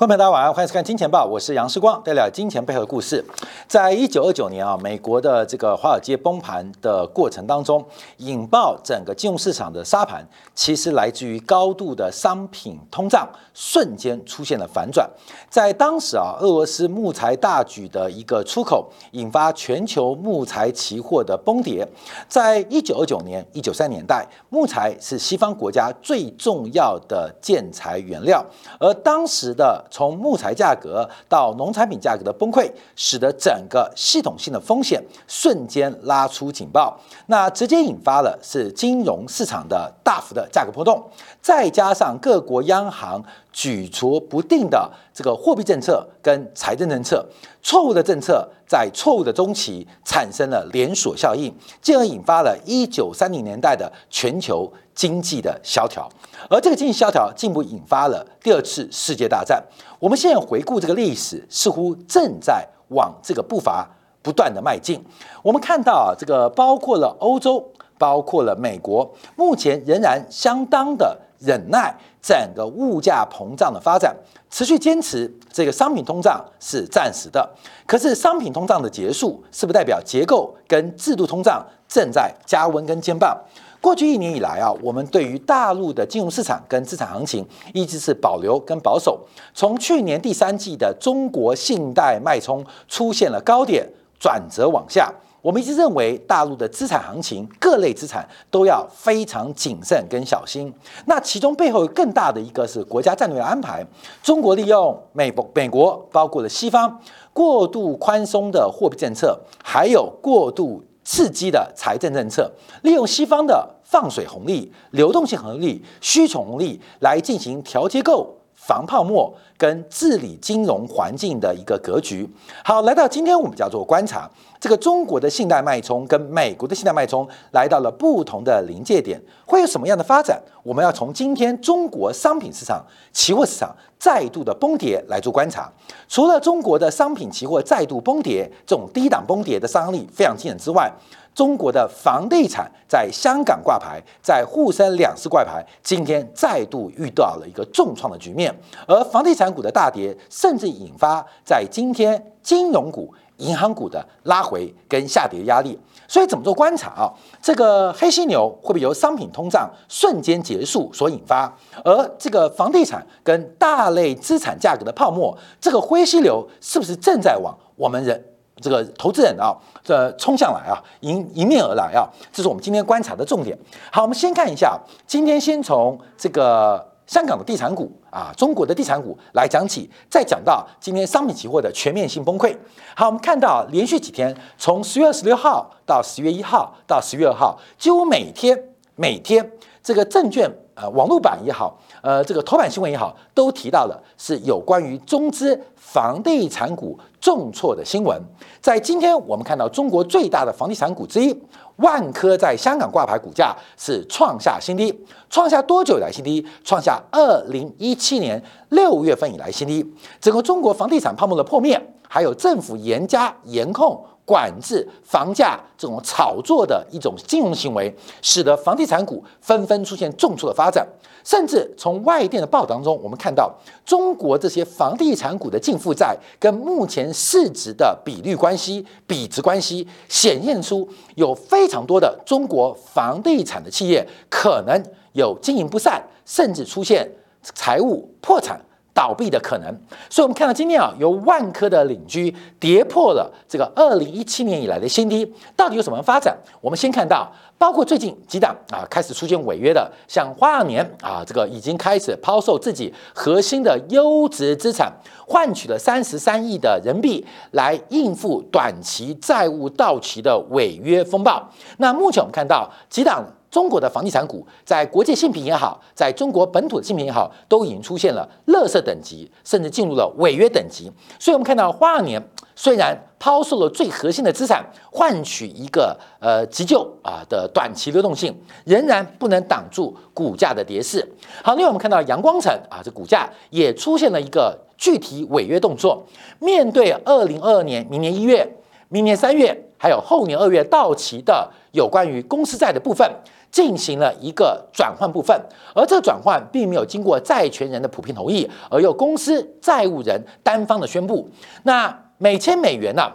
观众朋友们大家晚上，欢迎收看《金钱报》，我是杨世光，带来金钱背后的故事。在一九二九年啊，美国的这个华尔街崩盘的过程当中，引爆整个金融市场的沙盘，其实来自于高度的商品通胀，瞬间出现了反转。在当时啊，俄罗斯木材大举的一个出口，引发全球木材期货的崩跌。在一九二九年、一九三年代，木材是西方国家最重要的建材原料，而当时的从木材价格到农产品价格的崩溃，使得整个系统性的风险瞬间拉出警报，那直接引发了是金融市场的大幅的价格波动，再加上各国央行。举足不定的这个货币政策跟财政政策，错误的政策在错误的中期产生了连锁效应，进而引发了一九三零年代的全球经济的萧条，而这个经济萧条进一步引发了第二次世界大战。我们现在回顾这个历史，似乎正在往这个步伐不断的迈进。我们看到啊，这个包括了欧洲，包括了美国，目前仍然相当的忍耐。整个物价膨胀的发展，持续坚持这个商品通胀是暂时的，可是商品通胀的结束，是不代表结构跟制度通胀正在加温跟减磅？过去一年以来啊，我们对于大陆的金融市场跟资产行情一直是保留跟保守。从去年第三季的中国信贷脉冲出现了高点，转折往下。我们一直认为，大陆的资产行情，各类资产都要非常谨慎跟小心。那其中背后更大的一个是国家战略安排。中国利用美国、美国包括了西方过度宽松的货币政策，还有过度刺激的财政政策，利用西方的放水红利、流动性红利、需求红利来进行调结构。防泡沫跟治理金融环境的一个格局。好，来到今天我们叫做观察这个中国的信贷脉冲跟美国的信贷脉冲来到了不同的临界点，会有什么样的发展？我们要从今天中国商品市场、期货市场再度的崩跌来做观察。除了中国的商品期货再度崩跌，这种低档崩跌的伤力非常惊人之外，中国的房地产在香港挂牌，在沪深两市挂牌，今天再度遇到了一个重创的局面，而房地产股的大跌，甚至引发在今天金融股。银行股的拉回跟下跌压力，所以怎么做观察啊？这个黑犀牛会不会由商品通胀瞬间结束所引发？而这个房地产跟大类资产价格的泡沫，这个灰犀牛是不是正在往我们人这个投资人啊这冲向来啊迎迎面而来啊？这是我们今天观察的重点。好，我们先看一下，今天先从这个。香港的地产股啊，中国的地产股来讲起，再讲到今天商品期货的全面性崩溃。好，我们看到连续几天，从十月二十六号到十月一号到十月二号，几乎每天每天这个证券呃网络版也好，呃这个头版新闻也好，都提到了是有关于中资房地产股重挫的新闻。在今天，我们看到中国最大的房地产股之一。万科在香港挂牌股价是创下新低，创下多久以来新低？创下二零一七年六月份以来新低。整个中国房地产泡沫的破灭，还有政府严加严控管制房价这种炒作的一种金融行为，使得房地产股纷纷出现重挫的发展。甚至从外电的报道当中，我们看到中国这些房地产股的净负债跟目前市值的比率关系、比值关系，显现出有非常多的中国房地产的企业可能有经营不善，甚至出现财务破产。倒闭的可能，所以我们看到今天啊，由万科的领居跌破了这个二零一七年以来的新低，到底有什么发展？我们先看到，包括最近几档啊开始出现违约的，像花样年啊，这个已经开始抛售自己核心的优质资产，换取了三十三亿的人民币来应付短期债务到期的违约风暴。那目前我们看到几档。中国的房地产股在国际信评也好，在中国本土的信评也好，都已经出现了垃圾等级，甚至进入了违约等级。所以，我们看到花二年虽然抛售了最核心的资产，换取一个呃急救啊的短期流动性，仍然不能挡住股价的跌势。好，另外我们看到阳光城啊，这股价也出现了一个具体违约动作。面对二零二二年明年一月、明年三月还有后年二月到期的有关于公司债的部分，进行了一个转换部分，而这转换并没有经过债权人的普遍同意，而由公司债务人单方的宣布。那每千美元呢？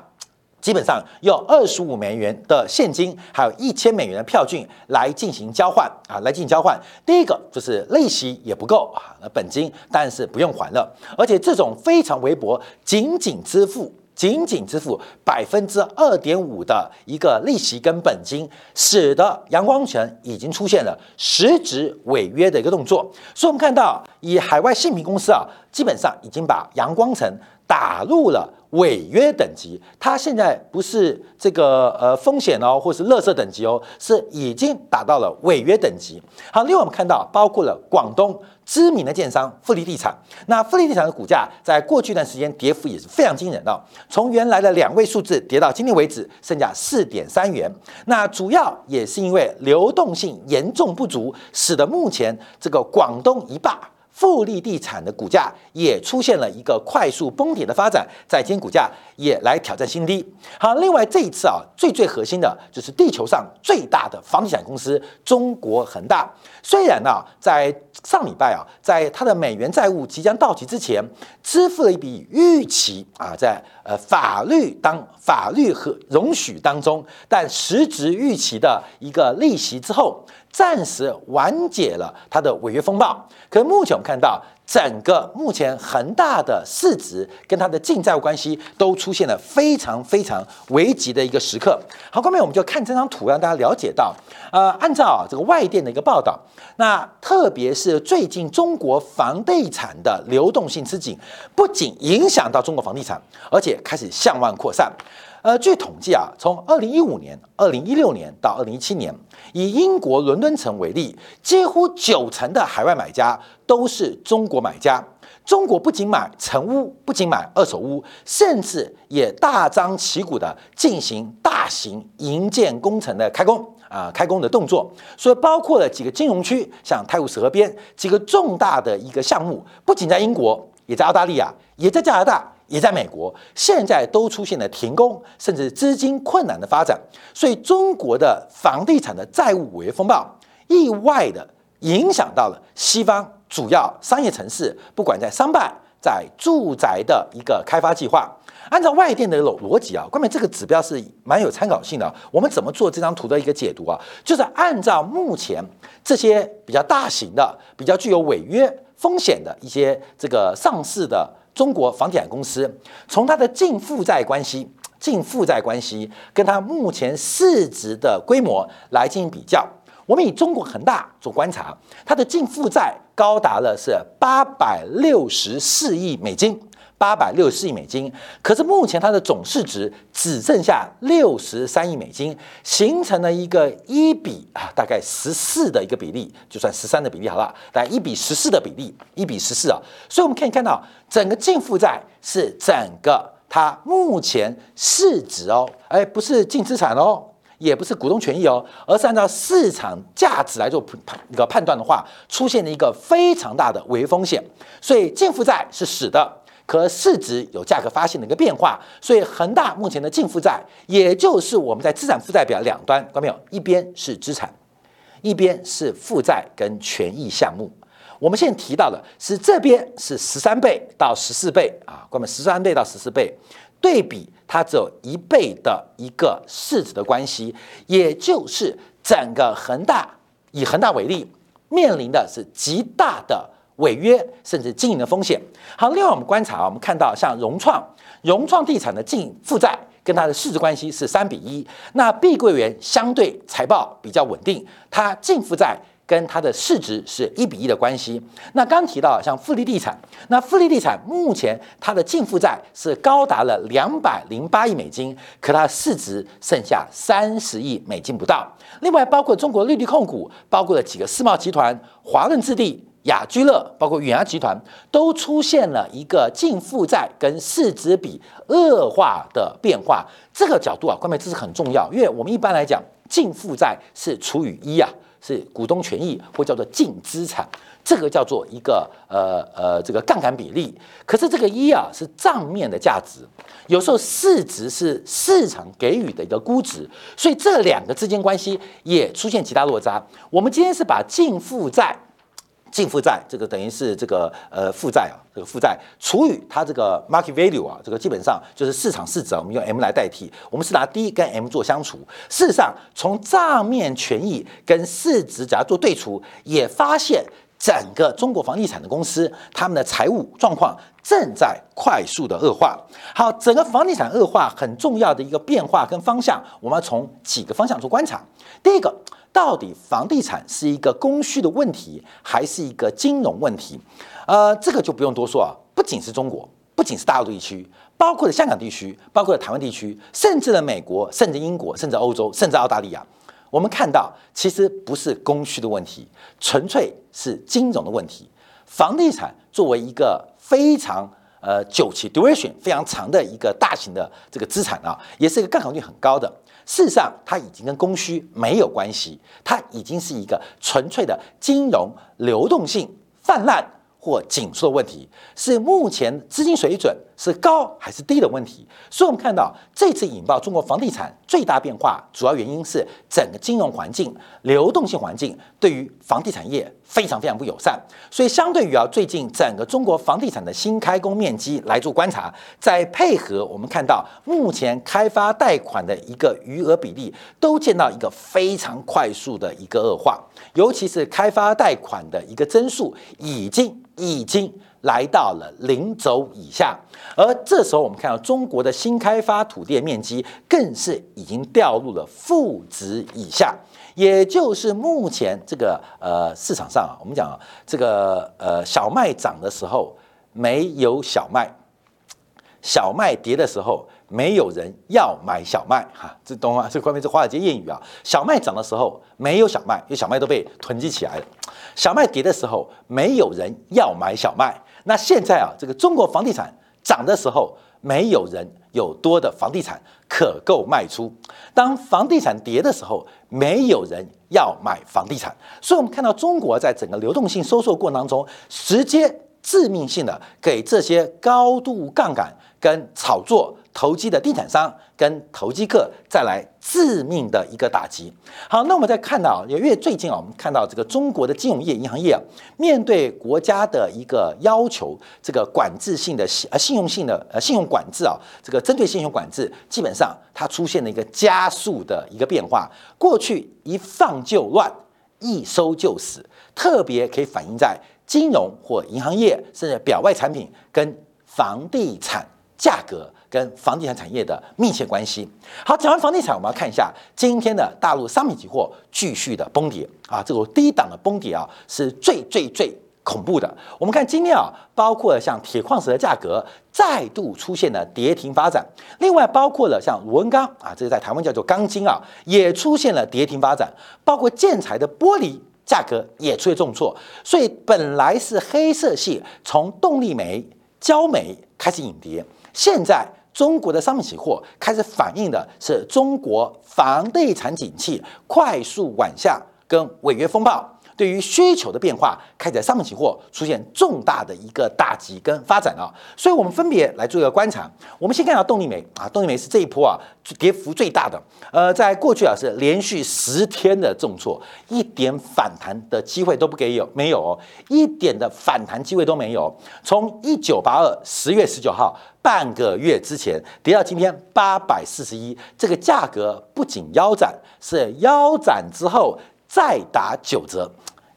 基本上用二十五美元的现金，还有一千美元的票据来进行交换啊，来进行交换。第一个就是利息也不够啊，那本金但是不用还了，而且这种非常微薄，仅仅支付仅仅支付百分之二点五的一个利息跟本金，使得阳光城已经出现了实质违约的一个动作。所以，我们看到以海外信评公司啊，基本上已经把阳光城打入了。违约等级，它现在不是这个呃风险哦，或是垃圾等级哦，是已经达到了违约等级。好，另外我们看到包括了广东知名的建商富力地产，那富力地产的股价在过去一段时间跌幅也是非常惊人的，从原来的两位数字跌到今天为止剩下四点三元。那主要也是因为流动性严重不足，使得目前这个广东一霸。富力地产的股价也出现了一个快速崩跌的发展，在今股价也来挑战新低。好，另外这一次啊，最最核心的就是地球上最大的房地产公司中国恒大，虽然呢在上礼拜啊，在它的美元债务即将到期之前，支付了一笔预期啊，在呃法律当法律和容许当中，但实质预期的一个利息之后。暂时缓解了它的违约风暴，可是目前我们看到，整个目前恒大的市值跟它的净债务关系都出现了非常非常危急的一个时刻。好，后面我们就看这张图，让大家了解到，呃，按照这个外电的一个报道，那特别是最近中国房地产的流动性吃紧，不仅影响到中国房地产，而且开始向外扩散。呃，据统计啊，从二零一五年、二零一六年到二零一七年，以英国伦敦城为例，几乎九成的海外买家都是中国买家。中国不仅买成屋，不仅买二手屋，甚至也大张旗鼓的进行大型营建工程的开工啊，开工的动作。所以，包括了几个金融区，像泰晤士河边几个重大的一个项目，不仅在英国，也在澳大利亚，也在加拿大。也在美国，现在都出现了停工，甚至资金困难的发展，所以中国的房地产的债务违约风暴，意外的影响到了西方主要商业城市，不管在商办、在住宅的一个开发计划。按照外电的逻逻辑啊，关于这个指标是蛮有参考性的。我们怎么做这张图的一个解读啊？就是按照目前这些比较大型的、比较具有违约风险的一些这个上市的。中国房地产公司从它的净负债关系、净负债关系跟它目前市值的规模来进行比较，我们以中国恒大做观察，它的净负债高达了是八百六十四亿美金。八百六十四亿美金，可是目前它的总市值只剩下六十三亿美金，形成了一个一比啊，大概十四的一个比例，就算十三的比例好了，来一比十四的比例，一比十四啊，所以我们可以看到，整个净负债是整个它目前市值哦，哎，不是净资产哦，也不是股东权益哦，而是按照市场价值来做判一个判断的话，出现了一个非常大的违约风险，所以净负债是死的。可市值有价格发现的一个变化，所以恒大目前的净负债，也就是我们在资产负债表两端，看到没有？一边是资产，一边是负债跟权益项目。我们现在提到的是这边是十三倍到十四倍啊，关门十三倍到十四倍，对比它只有一倍的一个市值的关系，也就是整个恒大以恒大为例，面临的是极大的。违约甚至经营的风险。好，另外我们观察，我们看到像融创，融创地产的净负债跟它的市值关系是三比一。那碧桂园相对财报比较稳定，它净负债跟它的市值是一比一的关系。那刚提到像富力地产，那富力地产目前它的净负债是高达了两百零八亿美金，可它市值剩下三十亿美金不到。另外包括中国绿地控股，包括了几个世贸集团、华润置地。雅居乐包括远洋集团都出现了一个净负债跟市值比恶化的变化，这个角度啊，关键这是很重要，因为我们一般来讲净负债是除以一啊，是股东权益或叫做净资产，这个叫做一个呃呃这个杠杆比例。可是这个一啊是账面的价值，有时候市值是市场给予的一个估值，所以这两个之间关系也出现极大落差。我们今天是把净负债。净负债这个等于是这个呃负债啊，这个负债除以它这个 market value 啊，这个基本上就是市场市值啊，我们用 M 来代替。我们是拿 D 跟 M 做相除。事实上，从账面权益跟市值假如做对除，也发现整个中国房地产的公司，他们的财务状况正在快速的恶化。好，整个房地产恶化很重要的一个变化跟方向，我们要从几个方向做观察。第一个。到底房地产是一个供需的问题，还是一个金融问题？呃，这个就不用多说啊。不仅是中国，不仅是大陆地区，包括了香港地区，包括了台湾地区，甚至了美国，甚至英国，甚至欧洲，甚至澳大利亚，我们看到其实不是供需的问题，纯粹是金融的问题。房地产作为一个非常呃久期 duration 非常长的一个大型的这个资产啊，也是一个杠杆率很高的。事实上，它已经跟供需没有关系，它已经是一个纯粹的金融流动性泛滥。或紧缩的问题是目前资金水准是高还是低的问题，所以我们看到这次引爆中国房地产最大变化，主要原因是整个金融环境、流动性环境对于房地产业非常非常不友善。所以相对于啊，最近整个中国房地产的新开工面积来做观察，再配合我们看到目前开发贷款的一个余额比例，都见到一个非常快速的一个恶化，尤其是开发贷款的一个增速已经。已经来到了零轴以下，而这时候我们看到中国的新开发土地面积更是已经掉入了负值以下，也就是目前这个呃市场上啊，我们讲这个呃小麦涨的时候没有小麦，小麦跌的时候。没有人要买小麦，哈，这懂吗？这关键是华尔街谚语啊。小麦涨的时候没有小麦，因为小麦都被囤积起来了。小麦跌的时候，没有人要买小麦。那现在啊，这个中国房地产涨的时候，没有人有多的房地产可够卖出。当房地产跌的时候，没有人要买房地产。所以，我们看到中国在整个流动性收缩过程当中，直接致命性的给这些高度杠杆跟炒作。投机的地产商跟投机客再来致命的一个打击。好，那我们再看到，因为最近啊，我们看到这个中国的金融业、银行业啊，面对国家的一个要求，这个管制性的信呃信用性的呃信用管制啊，这个针对信用管制，基本上它出现了一个加速的一个变化。过去一放就乱，一收就死，特别可以反映在金融或银行业，甚至表外产品跟房地产价格。跟房地产产业的密切关系。好，讲完房地产，我们要看一下今天的大陆商品期货继续的崩跌啊，这个低档的崩跌啊，是最最最恐怖的。我们看今天啊，包括了像铁矿石的价格再度出现了跌停发展，另外包括了像螺纹钢啊，这个在台湾叫做钢筋啊，也出现了跌停发展，包括建材的玻璃价格也出现重挫。所以本来是黑色系，从动力煤、焦煤开始引跌，现在。中国的商品期货开始反映的是中国房地产景气快速往下跟违约风暴。对于需求的变化，开始在商品期货出现重大的一个打击跟发展啊，所以我们分别来做一个观察。我们先看到动力煤啊，动力煤是这一波啊跌幅最大的，呃，在过去啊是连续十天的重挫，一点反弹的机会都不给有没有，一点的反弹机会都没有。从一九八二十月十九号半个月之前跌到今天八百四十一，这个价格不仅腰斩，是腰斩之后。再打九折，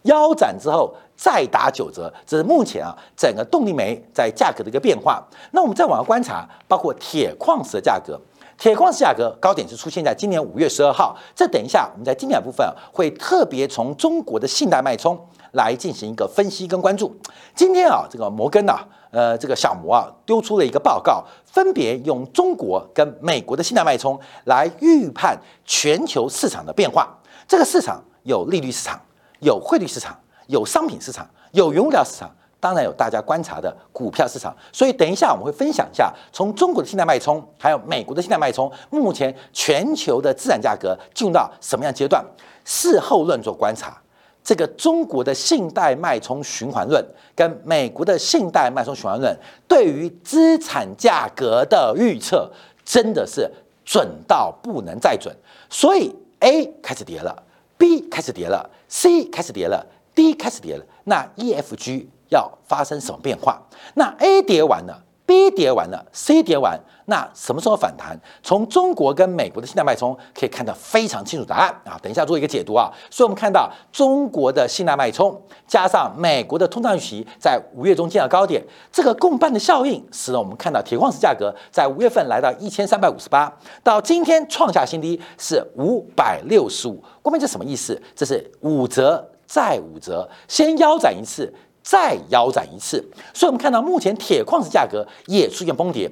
腰斩之后再打九折，这是目前啊整个动力煤在价格的一个变化。那我们再往下观察，包括铁矿石的价格，铁矿石价格高点是出现在今年五月十二号。这等一下我们在经典部分会特别从中国的信贷脉冲来进行一个分析跟关注。今天啊，这个摩根呐，呃，这个小摩啊丢出了一个报告，分别用中国跟美国的信贷脉冲来预判全球市场的变化。这个市场。有利率市场，有汇率市场，有商品市场，有原物料市场，当然有大家观察的股票市场。所以等一下我们会分享一下，从中国的信贷脉冲，还有美国的信贷脉冲，目前全球的资产价格进入到什么样阶段？事后论做观察，这个中国的信贷脉冲循环论跟美国的信贷脉冲循环论对于资产价格的预测真的是准到不能再准，所以 A 开始跌了，B 开始叠了，C 开始叠了，D 开始叠了，那 E、F、G 要发生什么变化？那 A 叠完了。B 跌完了，C 跌完，那什么时候反弹？从中国跟美国的信贷脉冲可以看到非常清楚答案啊！等一下做一个解读啊。所以我们看到中国的信贷脉冲加上美国的通胀预期在五月中见到高点，这个共伴的效应使得我们看到铁矿石价格在五月份来到一千三百五十八，到今天创下新低是五百六十五。后面这什么意思？这是五折再五折，先腰斩一次。再腰斩一次，所以我们看到目前铁矿石价格也出现崩跌。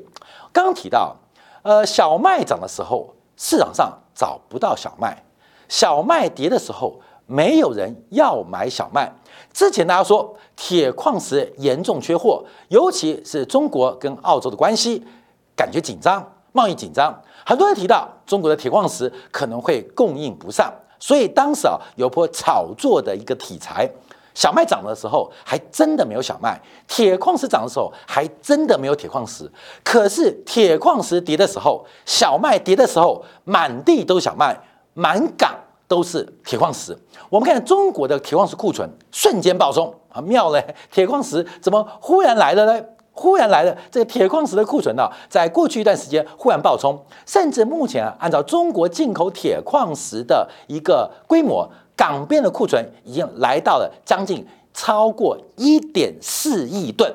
刚刚提到，呃，小麦涨的时候市场上找不到小麦，小麦跌的时候没有人要买小麦。之前大家说铁矿石严重缺货，尤其是中国跟澳洲的关系感觉紧张，贸易紧张，很多人提到中国的铁矿石可能会供应不上，所以当时啊有波炒作的一个题材。小麦涨的时候，还真的没有小麦；铁矿石涨的时候，还真的没有铁矿石。可是铁矿石跌的时候，小麦跌的时候，满地都小麦，满港都是铁矿石。我们看中国的铁矿石库存瞬间暴增啊，妙嘞！铁矿石怎么忽然来了呢？忽然来了，这个铁矿石的库存呢，在过去一段时间忽然暴冲，甚至目前啊，按照中国进口铁矿石的一个规模。港边的库存已经来到了将近超过一点四亿吨，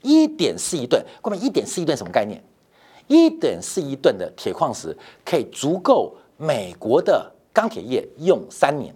一点四亿吨，各位，一点四亿吨什么概念？一点四亿吨的铁矿石可以足够美国的钢铁业用三年，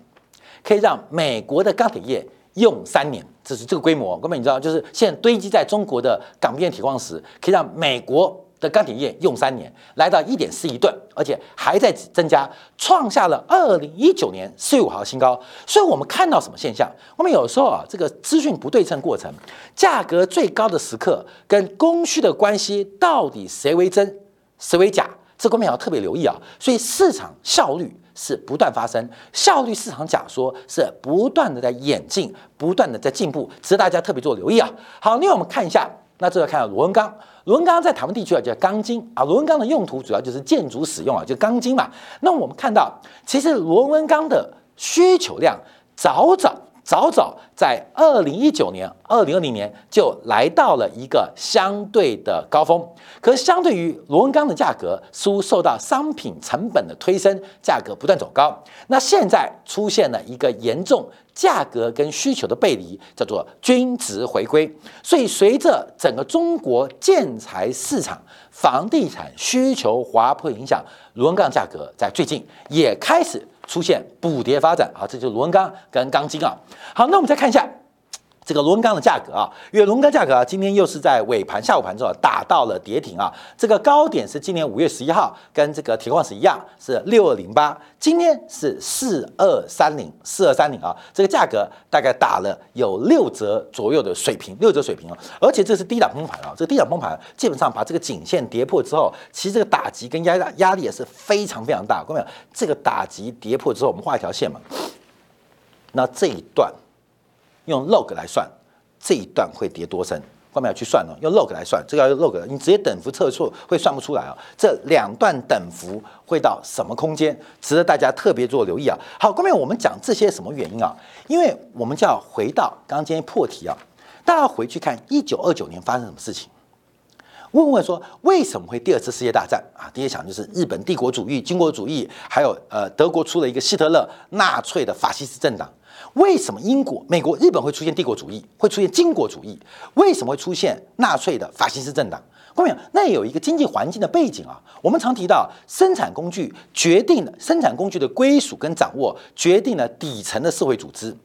可以让美国的钢铁业用三年，这是这个规模。各位，你知道，就是现在堆积在中国的港边铁矿石，可以让美国。的钢铁业用三年来到一点四亿吨，而且还在增加，创下了二零一九年四月五号新高。所以，我们看到什么现象？我们有时候啊，这个资讯不对称过程，价格最高的时刻跟供需的关系到底谁为真，谁为假？这方面要特别留意啊。所以，市场效率是不断发生，效率市场假说是不断的在演进，不断的在进步，值得大家特别做留意啊。好，另外我们看一下。那这要看螺纹钢，螺纹钢在台湾地区啊叫钢筋啊，螺纹钢的用途主要就是建筑使用啊，就钢筋嘛。那我们看到，其实螺纹钢的需求量早早。早早在二零一九年、二零二零年就来到了一个相对的高峰，可相对于螺纹钢的价格，似乎受到商品成本的推升，价格不断走高。那现在出现了一个严重价格跟需求的背离，叫做均值回归。所以随着整个中国建材市场、房地产需求滑坡影响，螺纹钢价格在最近也开始。出现补跌发展啊，这就是螺纹钢跟钢筋啊。好，那我们再看一下。这个螺纹钢的价格啊，因为螺纹钢价格啊，今天又是在尾盘、下午盘之后打到了跌停啊。这个高点是今年五月十一号，跟这个铁矿石一样是六二零八，今天是四二三零，四二三零啊。这个价格大概打了有六折左右的水平，六折水平啊。而且这是低档崩盘啊，这个低档崩盘基本上把这个颈线跌破之后，其实这个打击跟压压力也是非常非常大。各位，这个打击跌破之后，我们画一条线嘛，那这一段。用 log 来算，这一段会跌多深？后面要去算哦，用 log 来算，这个要用 log，你直接等幅测错会算不出来啊。这两段等幅会到什么空间？值得大家特别做留意啊。好，后面我们讲这些什么原因啊？因为我们就要回到刚刚今天破题啊，大家回去看一九二九年发生什么事情，问问说为什么会第二次世界大战啊？第一场就是日本帝国主义、军国主义，还有呃德国出了一个希特勒纳粹的法西斯政党。为什么英国、美国、日本会出现帝国主义，会出现军国主义？为什么会出现纳粹的法西斯政党？后面那有一个经济环境的背景啊。我们常提到，生产工具决定了生产工具的归属跟掌握，决定了底层的社会组织，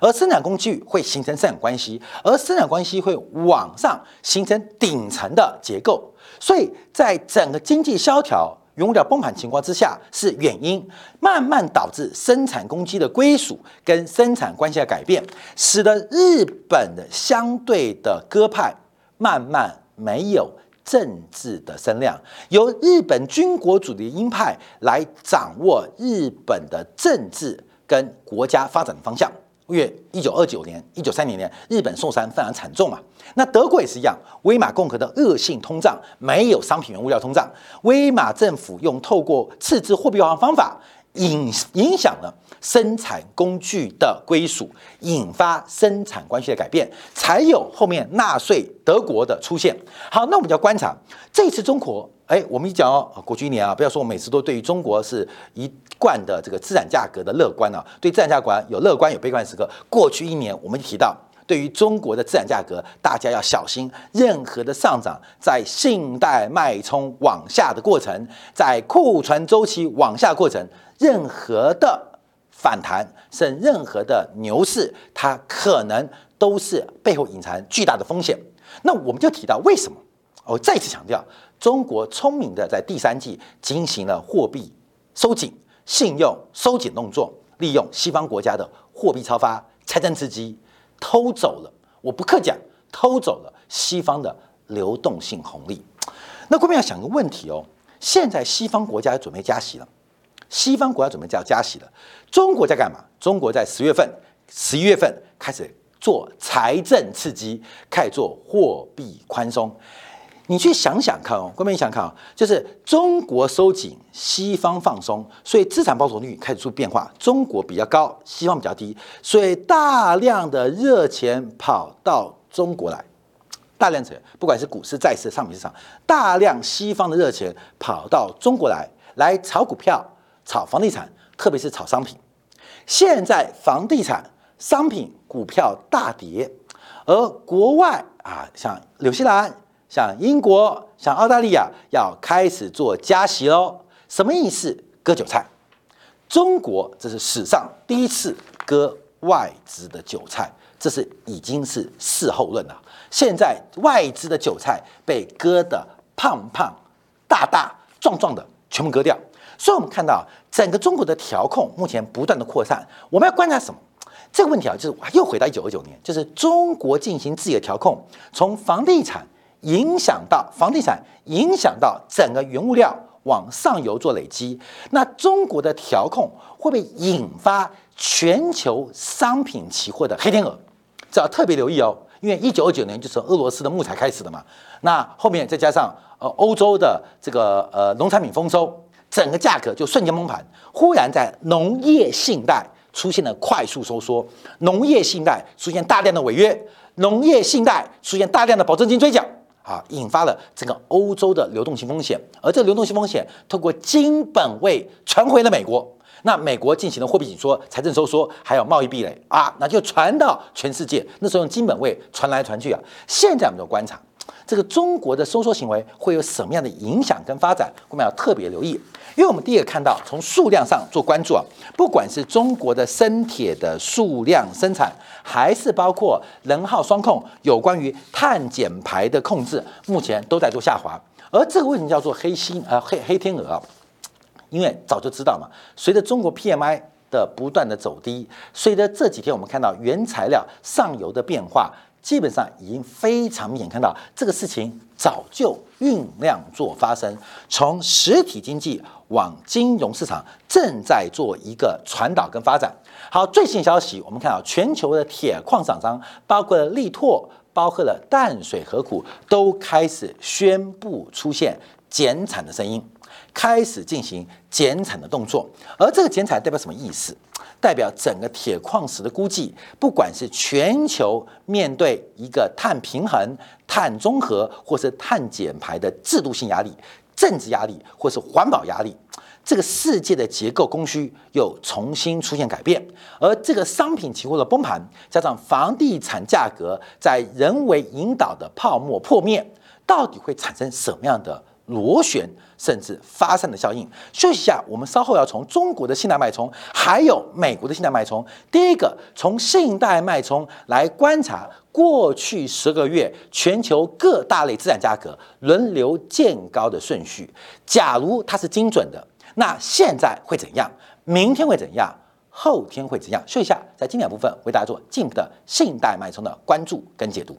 而生产工具会形成生产关系，而生产关系会往上形成顶层的结构。所以在整个经济萧条。永了崩盘情况之下是原因，慢慢导致生产攻击的归属跟生产关系的改变，使得日本的相对的鸽派慢慢没有政治的声量，由日本军国主义鹰派来掌握日本的政治跟国家发展的方向。因为一九二九年、一九三零年，日本受伤非常惨重嘛。那德国也是一样，威马共和的恶性通胀，没有商品原物料通胀，威马政府用透过赤字货币化方法。影影响了生产工具的归属，引发生产关系的改变，才有后面纳粹德国的出现。好，那我们就要观察这次中国，哎，我们一讲哦，过去一年啊，不要说我每次都对于中国是一贯的这个资产价格的乐观啊，对资产价格有乐观有悲观时刻。过去一年，我们提到。对于中国的资产价格，大家要小心。任何的上涨，在信贷脉冲往下的过程，在库存周期往下过程，任何的反弹，甚任何的牛市，它可能都是背后隐藏巨大的风险。那我们就提到为什么？我再次强调，中国聪明的在第三季进行了货币收紧、信用收紧动作，利用西方国家的货币超发、财政刺激。偷走了，我不客气讲，偷走了西方的流动性红利。那各位要想个问题哦，现在西方国家准备加息了，西方国家准备要加息了，中国在干嘛？中国在十月份、十一月份开始做财政刺激，开始做货币宽松。你去想想看哦，各位想看啊，就是中国收紧，西方放松，所以资产报酬率开始出变化。中国比较高，西方比较低，所以大量的热钱跑到中国来，大量钱，不管是股市、债市、商品市场，大量西方的热钱跑到中国来，来炒股票、炒房地产，特别是炒商品。现在房地产、商品、股票大跌，而国外啊，像纽西兰。像英国、像澳大利亚要开始做加息喽，什么意思？割韭菜。中国这是史上第一次割外资的韭菜，这是已经是事后论了。现在外资的韭菜被割得胖胖、大大、壮壮的，全部割掉。所以，我们看到整个中国的调控目前不断的扩散。我们要观察什么？这个问题啊，就是又回到一九二九年，就是中国进行自己的调控，从房地产。影响到房地产，影响到整个原物料往上游做累积，那中国的调控会不会引发全球商品期货的黑天鹅？这要特别留意哦，因为一九二九年就是俄罗斯的木材开始的嘛，那后面再加上呃欧洲的这个呃农产品丰收，整个价格就瞬间崩盘。忽然在农业信贷出现了快速收缩，农业信贷出现大量的违约，农业信贷出现大量的保证金追缴。啊，引发了整个欧洲的流动性风险，而这流动性风险透过金本位传回了美国，那美国进行了货币紧缩、财政收缩，还有贸易壁垒啊，那就传到全世界。那时候用金本位传来传去啊，现在我们就观察。这个中国的收缩行为会有什么样的影响跟发展？我们要特别留意，因为我们第一个看到从数量上做关注啊，不管是中国的生铁的数量生产，还是包括能耗双控有关于碳减排的控制，目前都在做下滑。而这个为什么叫做黑心啊黑黑天鹅？因为早就知道嘛，随着中国 PMI 的不断的走低，随着这几天我们看到原材料上游的变化。基本上已经非常明显看到这个事情早就酝酿做发生，从实体经济往金融市场正在做一个传导跟发展。好，最新消息我们看到全球的铁矿厂商，包括了力拓，包括了淡水河谷，都开始宣布出现减产的声音，开始进行减产的动作。而这个减产代表什么意思？代表整个铁矿石的估计，不管是全球面对一个碳平衡、碳中和，或是碳减排的制度性压力、政治压力，或是环保压力，这个世界的结构供需又重新出现改变。而这个商品期货的崩盘，加上房地产价格在人为引导的泡沫破灭，到底会产生什么样的？螺旋甚至发散的效应。休息一下，我们稍后要从中国的信贷脉冲，还有美国的信贷脉冲。第一个，从信贷脉冲来观察过去十个月全球各大类资产价格轮流见高的顺序。假如它是精准的，那现在会怎样？明天会怎样？后天会怎样？休息一下，在经典部分为大家做进一步的信贷脉冲的关注跟解读。